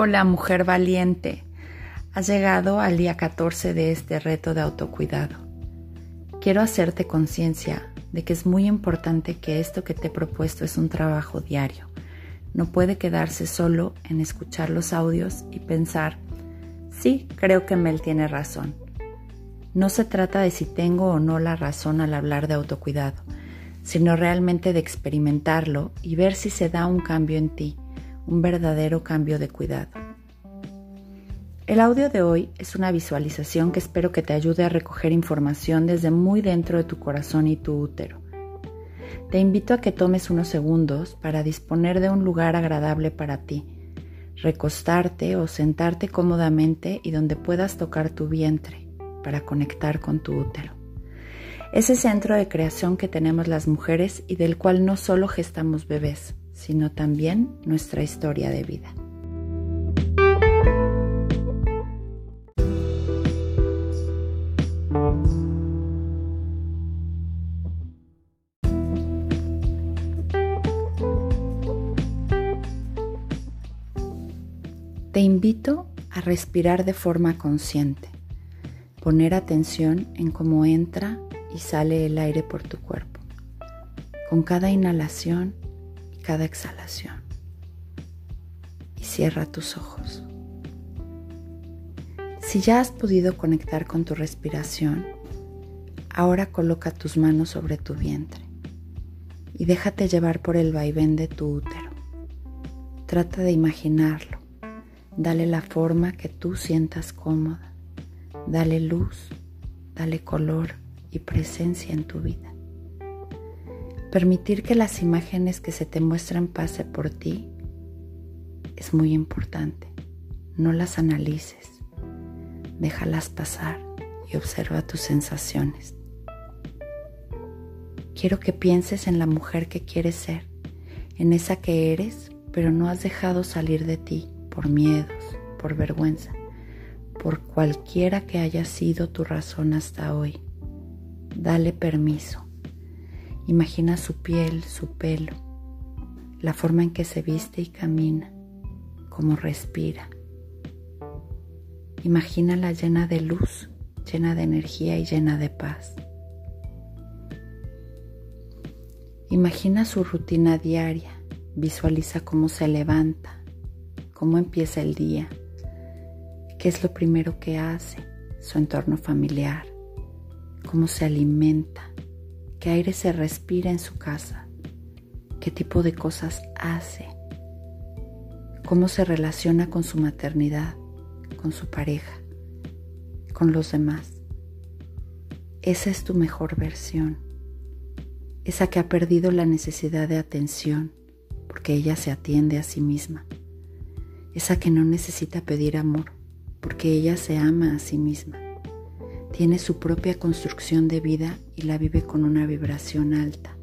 Hola mujer valiente, has llegado al día 14 de este reto de autocuidado. Quiero hacerte conciencia de que es muy importante que esto que te he propuesto es un trabajo diario. No puede quedarse solo en escuchar los audios y pensar, sí, creo que Mel tiene razón. No se trata de si tengo o no la razón al hablar de autocuidado, sino realmente de experimentarlo y ver si se da un cambio en ti un verdadero cambio de cuidado. El audio de hoy es una visualización que espero que te ayude a recoger información desde muy dentro de tu corazón y tu útero. Te invito a que tomes unos segundos para disponer de un lugar agradable para ti, recostarte o sentarte cómodamente y donde puedas tocar tu vientre para conectar con tu útero. Ese centro de creación que tenemos las mujeres y del cual no solo gestamos bebés, sino también nuestra historia de vida. Te invito a respirar de forma consciente, poner atención en cómo entra y sale el aire por tu cuerpo. Con cada inhalación cada exhalación. Y cierra tus ojos. Si ya has podido conectar con tu respiración, ahora coloca tus manos sobre tu vientre y déjate llevar por el vaivén de tu útero. Trata de imaginarlo. Dale la forma que tú sientas cómoda. Dale luz, dale color y presencia en tu vida. Permitir que las imágenes que se te muestran pase por ti es muy importante. No las analices, déjalas pasar y observa tus sensaciones. Quiero que pienses en la mujer que quieres ser, en esa que eres, pero no has dejado salir de ti por miedos, por vergüenza, por cualquiera que haya sido tu razón hasta hoy. Dale permiso Imagina su piel, su pelo, la forma en que se viste y camina, cómo respira. Imagínala llena de luz, llena de energía y llena de paz. Imagina su rutina diaria, visualiza cómo se levanta, cómo empieza el día, qué es lo primero que hace, su entorno familiar, cómo se alimenta, qué aire se respira en su casa, qué tipo de cosas hace, cómo se relaciona con su maternidad, con su pareja, con los demás. Esa es tu mejor versión, esa que ha perdido la necesidad de atención porque ella se atiende a sí misma, esa que no necesita pedir amor porque ella se ama a sí misma tiene su propia construcción de vida y la vive con una vibración alta.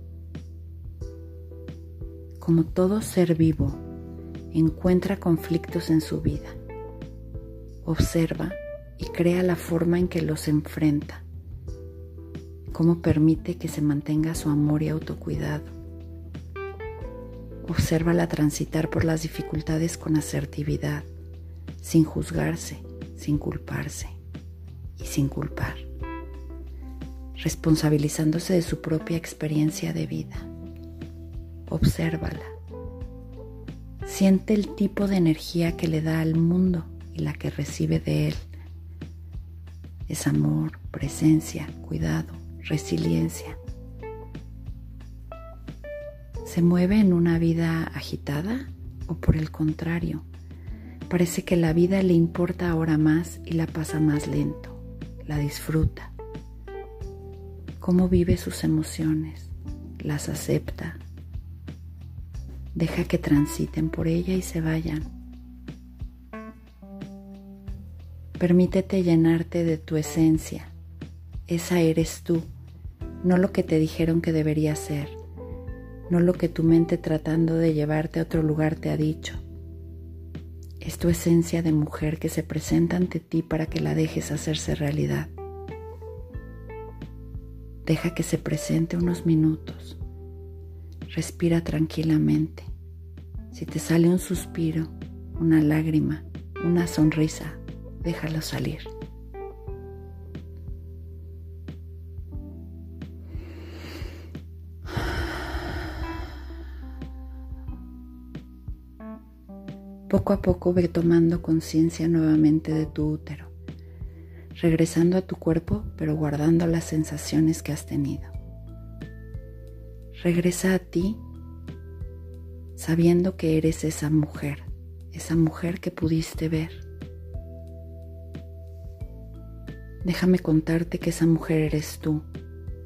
Como todo ser vivo, encuentra conflictos en su vida, observa y crea la forma en que los enfrenta, cómo permite que se mantenga su amor y autocuidado. Obsérvala transitar por las dificultades con asertividad, sin juzgarse, sin culparse y sin culpar, responsabilizándose de su propia experiencia de vida. Obsérvala. Siente el tipo de energía que le da al mundo y la que recibe de él. Es amor, presencia, cuidado, resiliencia. ¿Se mueve en una vida agitada o por el contrario? Parece que la vida le importa ahora más y la pasa más lento la disfruta, cómo vive sus emociones, las acepta, deja que transiten por ella y se vayan. Permítete llenarte de tu esencia, esa eres tú, no lo que te dijeron que debería ser, no lo que tu mente tratando de llevarte a otro lugar te ha dicho. Es tu esencia de mujer que se presenta ante ti para que la dejes hacerse realidad. Deja que se presente unos minutos. Respira tranquilamente. Si te sale un suspiro, una lágrima, una sonrisa, déjalo salir. Poco a poco ve tomando conciencia nuevamente de tu útero, regresando a tu cuerpo pero guardando las sensaciones que has tenido. Regresa a ti sabiendo que eres esa mujer, esa mujer que pudiste ver. Déjame contarte que esa mujer eres tú,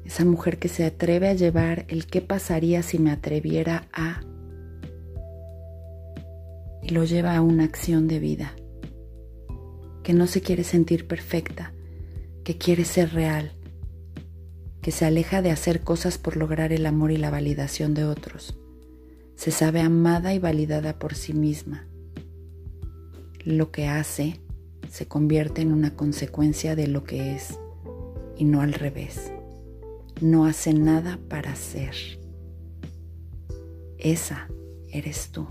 esa mujer que se atreve a llevar el qué pasaría si me atreviera a lo lleva a una acción de vida, que no se quiere sentir perfecta, que quiere ser real, que se aleja de hacer cosas por lograr el amor y la validación de otros. Se sabe amada y validada por sí misma. Lo que hace se convierte en una consecuencia de lo que es y no al revés. No hace nada para ser. Esa eres tú.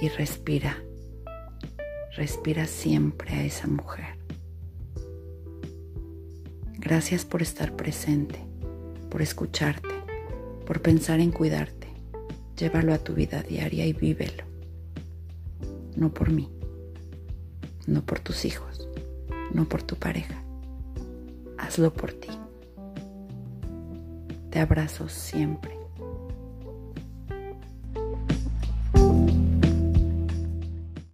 Y respira. Respira siempre a esa mujer. Gracias por estar presente, por escucharte, por pensar en cuidarte. Llévalo a tu vida diaria y vívelo. No por mí, no por tus hijos, no por tu pareja. Hazlo por ti. Te abrazo siempre.